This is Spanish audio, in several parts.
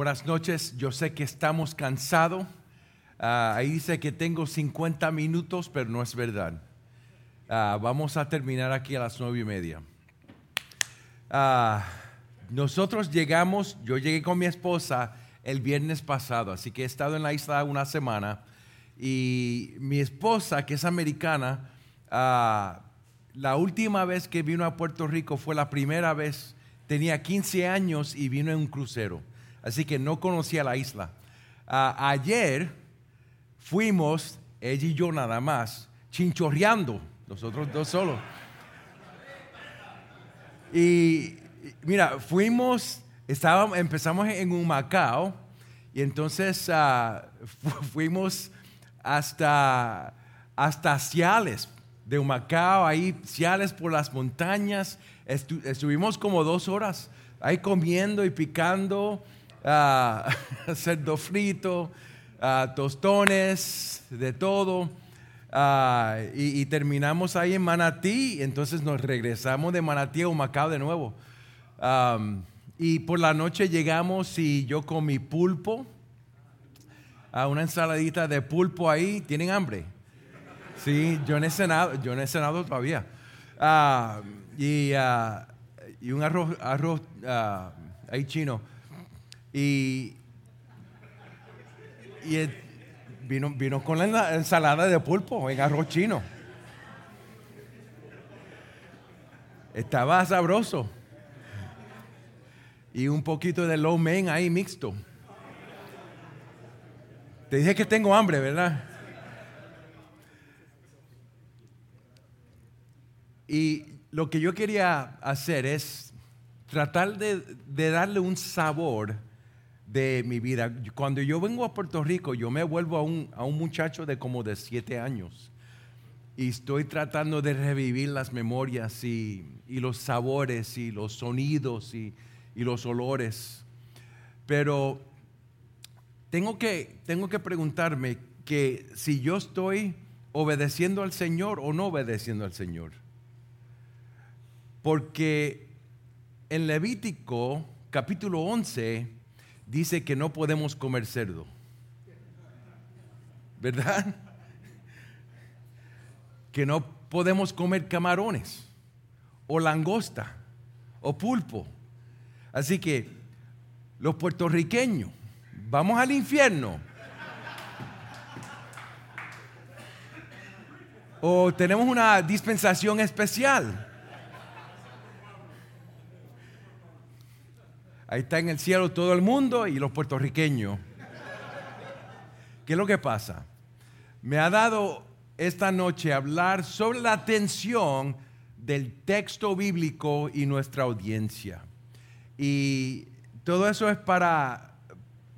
Buenas noches, yo sé que estamos cansados. Ah, ahí dice que tengo 50 minutos, pero no es verdad. Ah, vamos a terminar aquí a las nueve y media. Ah, nosotros llegamos, yo llegué con mi esposa el viernes pasado, así que he estado en la isla una semana y mi esposa, que es americana, la última vez que vino a Puerto Rico fue la primera vez, tenía 15 años y vino en un crucero así que no conocía la isla. ayer fuimos, ella y yo nada más, chinchorreando, nosotros dos solos. Y mira, fuimos, estábamos, empezamos en un Macao y entonces ah, fuimos hasta, hasta Ciales, de Humacao, ahí Ciales por las montañas. estuvimos como dos horas ahí comiendo y picando uh, cerdo frito, uh, tostones, de todo. Ah, y, terminamos ahí en Manatí, entonces nos regresamos de Manatí a Humacao de nuevo. y por la noche llegamos y yo con mi pulpo, a una ensaladita de pulpo ahí, ¿tienen hambre? Sí, yo no he cenado, yo no he cenado todavía. y, y, un arroz, arroz ahí chino. Y, vino, vino con la ensalada de pulpo en arroz chino. Estaba sabroso. Y un poquito de low mein ahí mixto. Te dije que tengo hambre, ¿verdad? Y lo que yo quería hacer es tratar de, de darle un sabor de mi vida. Cuando yo vengo a Puerto Rico, yo me vuelvo a un, a un muchacho de como de siete años y estoy tratando de revivir las memorias y, y los sabores y los sonidos y, y, los olores. Pero tengo que, tengo que preguntarme que si yo estoy obedeciendo al Señor o no obedeciendo al Señor. Porque en Levítico capítulo 11 dice que no podemos comer cerdo. ¿Verdad? Que no podemos comer camarones o langosta o pulpo. Así que los puertorriqueños, vamos al infierno. O tenemos una dispensación especial. Ahí está en el cielo todo el mundo y los puertorriqueños. ¿Qué es lo que pasa? Me ha dado esta noche hablar sobre la tensión del texto bíblico y nuestra audiencia. Y todo eso es para,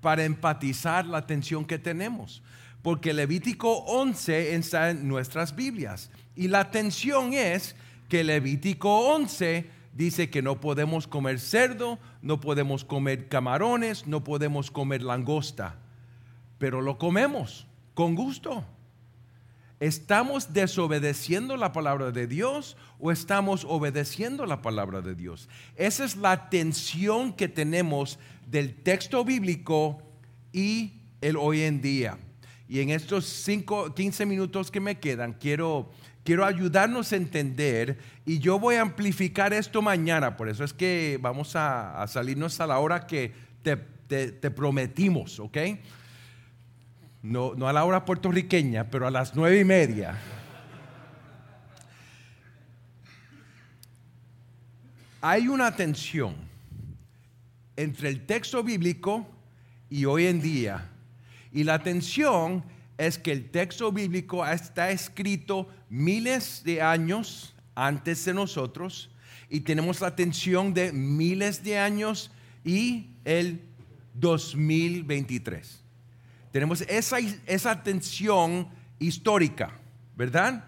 para empatizar la tensión que tenemos. Porque Levítico 11 está en nuestras Biblias. Y la tensión es que Levítico 11 dice que no podemos comer cerdo, no podemos comer camarones, no podemos comer langosta, pero lo comemos con gusto. ¿Estamos desobedeciendo la palabra de Dios o estamos obedeciendo la palabra de Dios? Esa es la tensión que tenemos del texto bíblico y el hoy en día. Y en estos 15 minutos que me quedan, quiero quiero ayudarnos a entender y yo voy a amplificar esto mañana, por eso es que vamos a, salirnos a la hora que te, prometimos, ¿ok? No, no a la hora puertorriqueña, pero a las nueve y media. Hay una tensión entre el texto bíblico y hoy en día. Y la tensión es que el texto bíblico está escrito miles de años antes de nosotros y tenemos la tensión de miles de años y el 2023. Tenemos esa, esa tensión histórica, ¿verdad?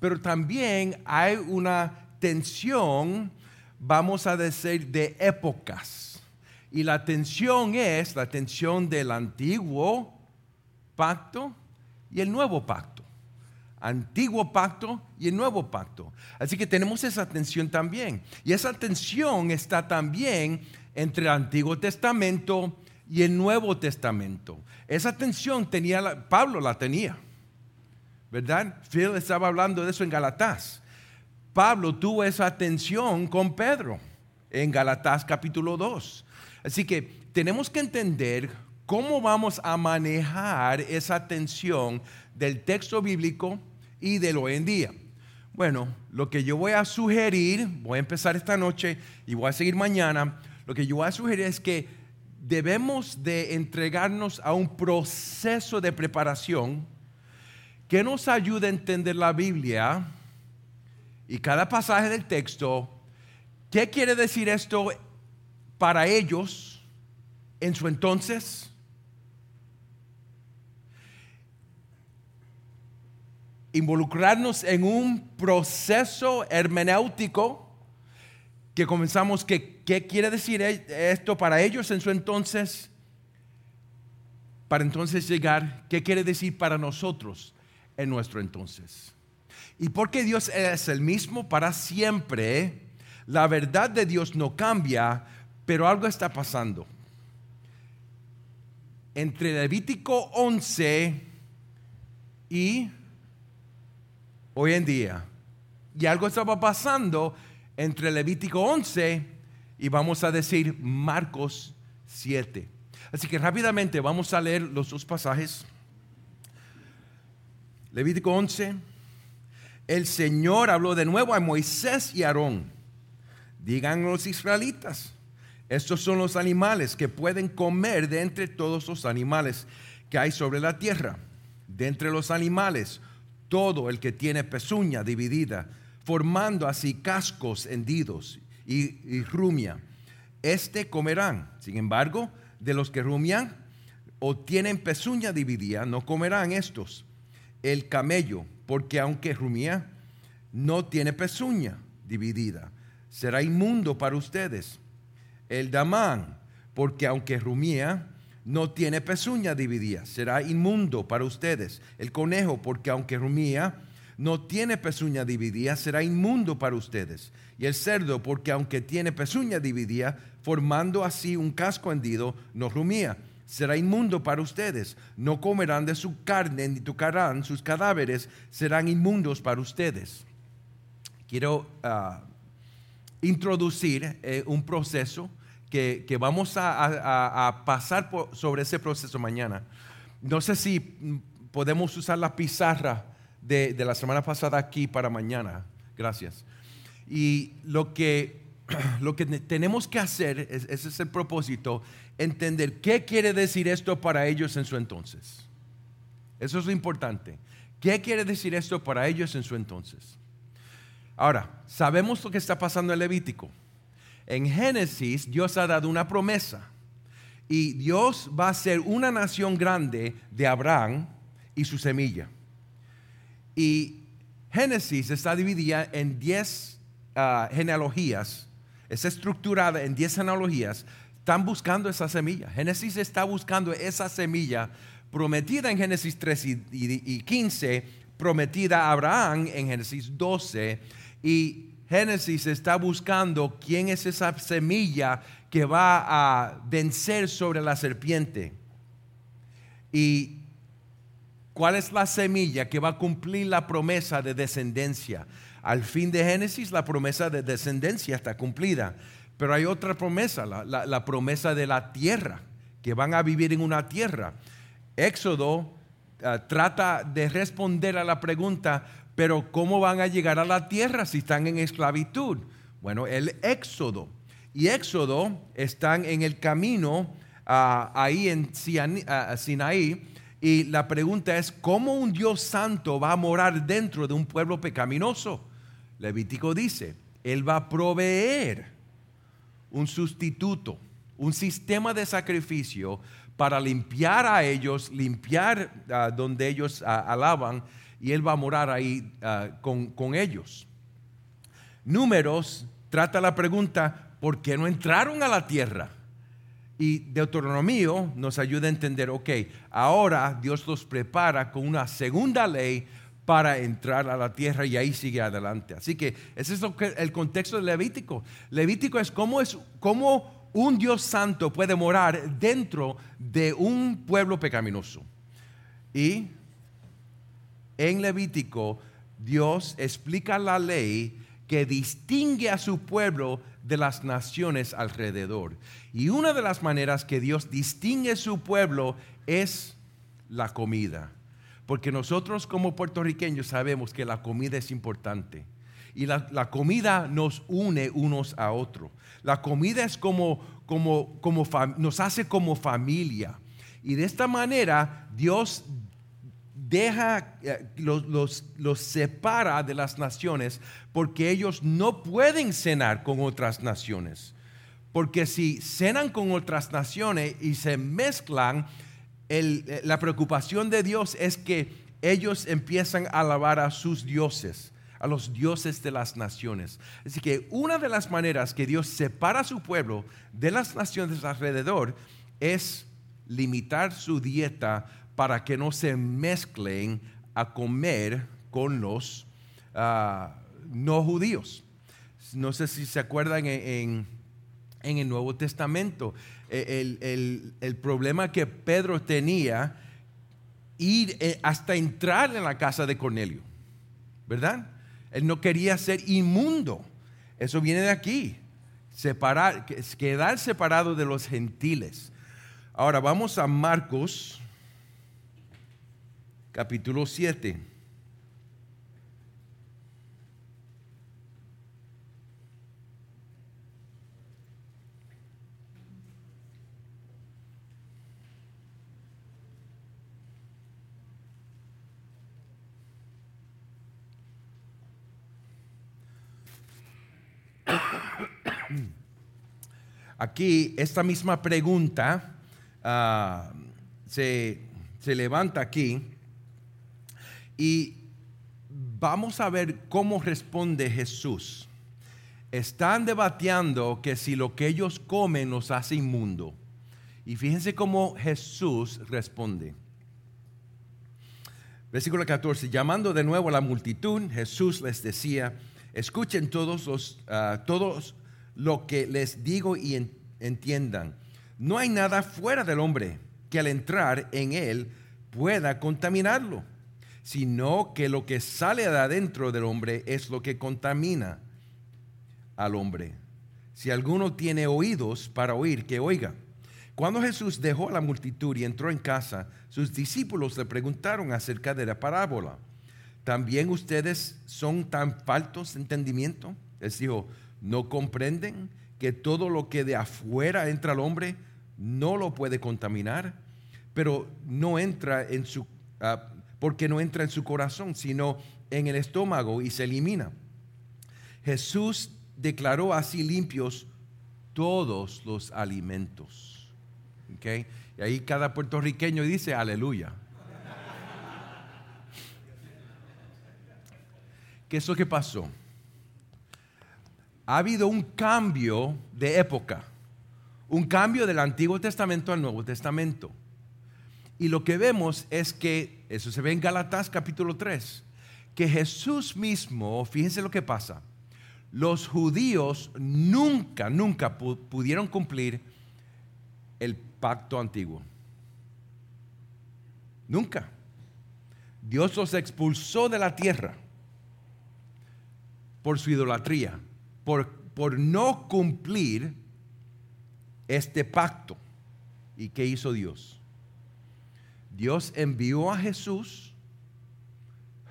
Pero también hay una tensión, vamos a decir, de épocas. Y la tensión es la tensión del antiguo pacto y el nuevo pacto. Antiguo pacto y el nuevo pacto. Así que tenemos esa tensión también. Y esa tensión está también entre el Antiguo Testamento y el Nuevo Testamento. Esa tensión tenía, Pablo la tenía, ¿verdad? Phil estaba hablando de eso en Galatás. Pablo tuvo esa tensión con Pedro en Galatás capítulo 2. Así que tenemos que entender cómo vamos a manejar esa tensión del texto bíblico y del hoy en día. Bueno, lo que yo voy a sugerir, voy a empezar esta noche y voy a seguir mañana, lo que yo voy a sugerir es que debemos de entregarnos a un proceso de preparación que nos ayude a entender la Biblia y cada pasaje del texto. ¿Qué quiere decir esto para ellos en su entonces? Involucrarnos en un proceso hermenéutico que comenzamos que qué quiere decir e-, esto para ellos en su entonces para entonces llegar qué quiere decir para nosotros en nuestro entonces y porque Dios es el mismo para siempre la verdad de Dios no cambia pero algo está pasando. Entre Levítico 11 y hoy en día. Y algo estaba pasando entre Levítico 11 y vamos a decir Marcos 7. Así que rápidamente vamos a leer los dos pasajes. Levítico 11. El Señor habló de nuevo a Moisés y Aarón. Digan los israelitas, estos son los animales que pueden comer de entre todos los animales que hay sobre la tierra. De entre los animales, todo el que tiene pezuña dividida, formando así cascos hendidos y, rumia. Este comerán. Sin embargo, de los que rumian o tienen pezuña dividida, no comerán estos. El camello, porque aunque rumia, no tiene pezuña dividida, será inmundo para ustedes. El damán, porque aunque rumía, no tiene pezuña dividida, será inmundo para ustedes. El conejo, porque aunque rumía, no tiene pezuña dividida, será inmundo para ustedes. Y el cerdo, porque aunque tiene pezuña dividida, formando así un casco hendido, no rumía, será inmundo para ustedes. No comerán de su carne ni tocarán sus cadáveres, serán inmundos para ustedes. Quiero ah, introducir eh, un proceso que, vamos a, pasar sobre ese proceso mañana. No sé si podemos usar la pizarra de, la semana pasada aquí para mañana. Gracias. Y lo que, lo que tenemos que hacer, ese es el propósito, entender qué quiere decir esto para ellos en su entonces. Eso es lo importante. ¿Qué quiere decir esto para ellos en su entonces? Ahora, sabemos lo que está pasando en Levítico en Génesis Dios ha dado una promesa y Dios va a ser una nación grande de Abraham y su semilla. Y Génesis está dividida en 10 ah, genealogías, está estructurada en 10 genealogías, están buscando esa semilla. Génesis está buscando esa semilla prometida en Génesis 3 y, y 15, prometida a Abraham en Génesis 12 y Génesis está buscando quién es esa semilla que va a vencer sobre la serpiente. Y cuál es la semilla que va a cumplir la promesa de descendencia. Al fin de Génesis la promesa de descendencia está cumplida. Pero hay otra promesa, la, promesa de la tierra, que van a vivir en una tierra. Éxodo ah, trata de responder a la pregunta, pero ¿cómo van a llegar a la tierra si están en esclavitud? Bueno, el éxodo. Y éxodo están en el camino ah, ahí en ah, Sinaí. Y la pregunta es, ¿cómo un Dios santo va a morar dentro de un pueblo pecaminoso? Levítico dice, Él va a proveer un sustituto, un sistema de sacrificio para limpiar a ellos, limpiar ah, donde ellos alaban y Él va a morar ahí ah, con, ellos. Números trata la pregunta, ¿por qué no entraron a la tierra? Y Deuteronomio nos ayuda a entender, ok, ahora Dios los prepara con una segunda ley para entrar a la tierra y ahí sigue adelante. Así que ese es el contexto de Levítico. Levítico es cómo, es cómo un Dios santo puede morar dentro de un pueblo pecaminoso. Y en Levítico, Dios explica la ley que distingue a su pueblo de las naciones alrededor. Y una de las maneras que Dios distingue a su pueblo es la comida. Porque nosotros como puertorriqueños sabemos que la comida es importante. Y la, comida nos une unos a otros. La comida es como, como, como nos hace como familia. Y de esta manera Dios deja, eh, los, los, los, separa de las naciones porque ellos no pueden cenar con otras naciones. Porque si cenan con otras naciones y se mezclan, eh, la preocupación de Dios es que ellos empiezan a alabar a sus dioses, a los dioses de las naciones. Así que una de las maneras que Dios separa a su pueblo de las naciones alrededor es limitar su dieta para que no se mezclen a comer con los ah, no judíos. No sé si se acuerdan en el Nuevo Testamento el, problema que Pedro tenía ir eh, hasta entrar en la casa de Cornelio, ¿verdad? Él no quería ser inmundo. Eso viene de aquí, separar, quedar separado de los gentiles. Ahora vamos a Marcos, capítulo 7. Aquí esta misma pregunta ah, se, se levanta aquí y vamos a ver cómo responde Jesús. Están debatiendo que si lo que ellos comen nos hace inmundo. Y fíjense cómo Jesús responde. Versículo 14, llamando de nuevo a la multitud, Jesús les decía, escuchen todos, los, ah, todos lo que les digo y entiendan. No hay nada fuera del hombre que al entrar en él pueda contaminarlo, sino que lo que sale de adentro del hombre es lo que contamina al hombre. Si alguno tiene oídos para oír, que oiga. Cuando Jesús dejó la multitud y entró en casa, sus discípulos le preguntaron acerca de la parábola. ¿También ustedes son tan faltos de entendimiento? Les dijo, ¿No comprenden que todo lo que de afuera entra al hombre no lo puede contaminar? Pero no entra en su, ah, porque no entra en su corazón, sino en el estómago y se elimina. Jesús declaró así limpios todos los alimentos. Y ahí cada puertorriqueño dice aleluya. ¿Qué es lo que pasó? ha habido un cambio de época, un cambio del Antiguo Testamento al Nuevo Testamento. Y lo que vemos es que, eso se ve en Galatas capítulo 3, que Jesús mismo, fíjense lo que pasa, los judíos nunca, nunca pudieron cumplir el pacto antiguo. Nunca. Dios los expulsó de la tierra por su idolatría por, no cumplir este pacto. ¿Y qué hizo Dios? Dios envió a Jesús,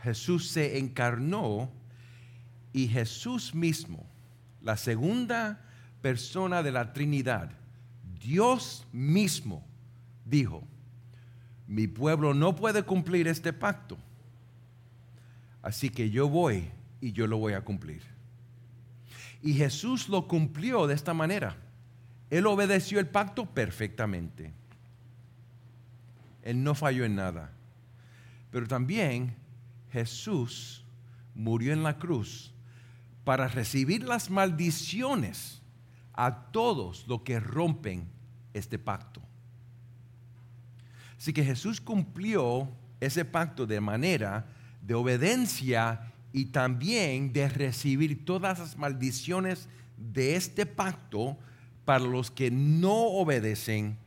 Jesús se encarnó y Jesús mismo, la segunda persona de la Trinidad, Dios mismo dijo, mi pueblo no puede cumplir este pacto, así que yo voy y yo lo voy a cumplir. Y Jesús lo cumplió de esta manera. Él obedeció el pacto perfectamente. Él no falló en nada. Pero también Jesús murió en la cruz para recibir las maldiciones a todos los que rompen este pacto. Así que Jesús cumplió ese pacto de manera de obediencia y también de recibir todas las maldiciones de este pacto para los que no obedecen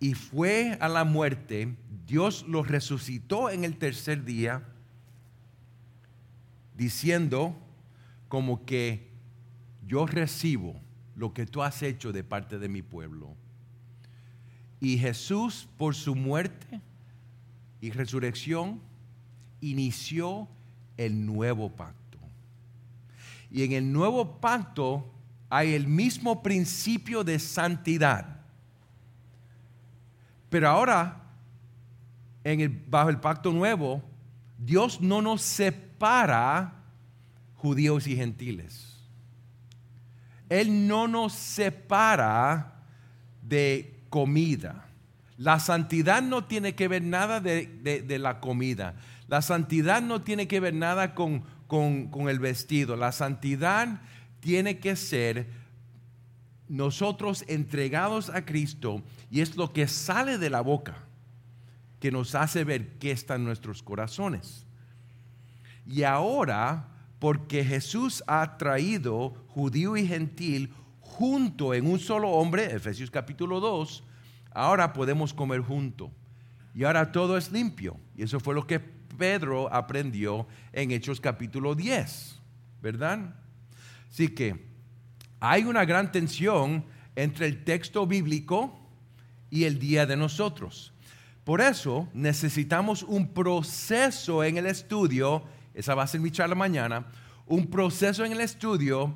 y fue a la muerte, Dios lo resucitó en el tercer día, diciendo como que yo recibo lo que tú has hecho de parte de mi pueblo. Y Jesús, por su muerte y resurrección, inició el nuevo pacto. Y en el nuevo pacto hay el mismo principio de santidad. Pero ahora, bajo el pacto nuevo, Dios no nos separa judíos y gentiles. Él no nos separa de comida. La santidad no tiene que ver nada de, la comida. La santidad no tiene que ver nada con el vestido. La santidad tiene que ser nosotros entregados a Cristo y es lo que sale de la boca que nos hace ver qué está en nuestros corazones. Y ahora, porque Jesús ha traído judío y gentil junto en un solo hombre, Efesios capítulo 2, ahora podemos comer junto. Y ahora todo es limpio. Y eso fue lo que Pedro aprendió en Hechos capítulo 10, ¿verdad? Así que hay una gran tensión entre el texto bíblico y el día de nosotros. Por eso necesitamos un proceso en el estudio, esa va a ser mi charla mañana, un proceso en el estudio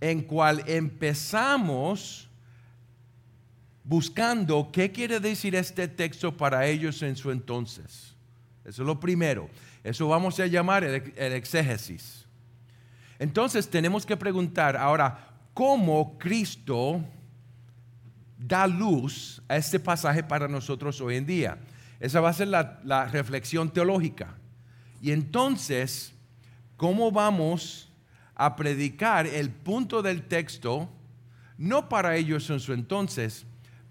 en cual empezamos buscando qué quiere decir este texto para ellos en su entonces. Eso es lo primero. Eso vamos a llamar el, el exégesis. Entonces tenemos que preguntar ahora, ¿cómo Cristo da luz a este pasaje para nosotros hoy en día? Esa va a ser la, reflexión teológica. Y entonces, ¿cómo vamos a predicar el punto del texto, no para ellos en su entonces,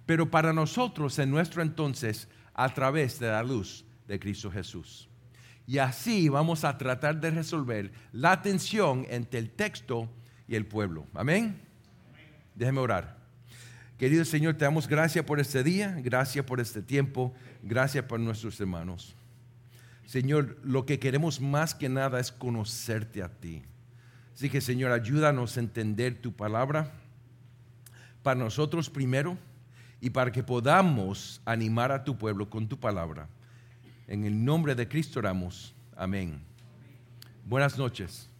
pero para nosotros en nuestro entonces, a través de la luz de Cristo Jesús? Y así vamos a tratar de resolver la tensión entre el texto y el pueblo. Amén. Déjeme orar. Querido Señor, te damos gracias por este día, gracias por este tiempo, gracias por nuestros hermanos. Señor, lo que queremos más que nada es conocerte a ti. Así que Señor, ayúdanos a entender tu palabra para nosotros primero y para que podamos animar a tu pueblo con tu palabra. En el nombre de Cristo oramos. Amén. Buenas noches.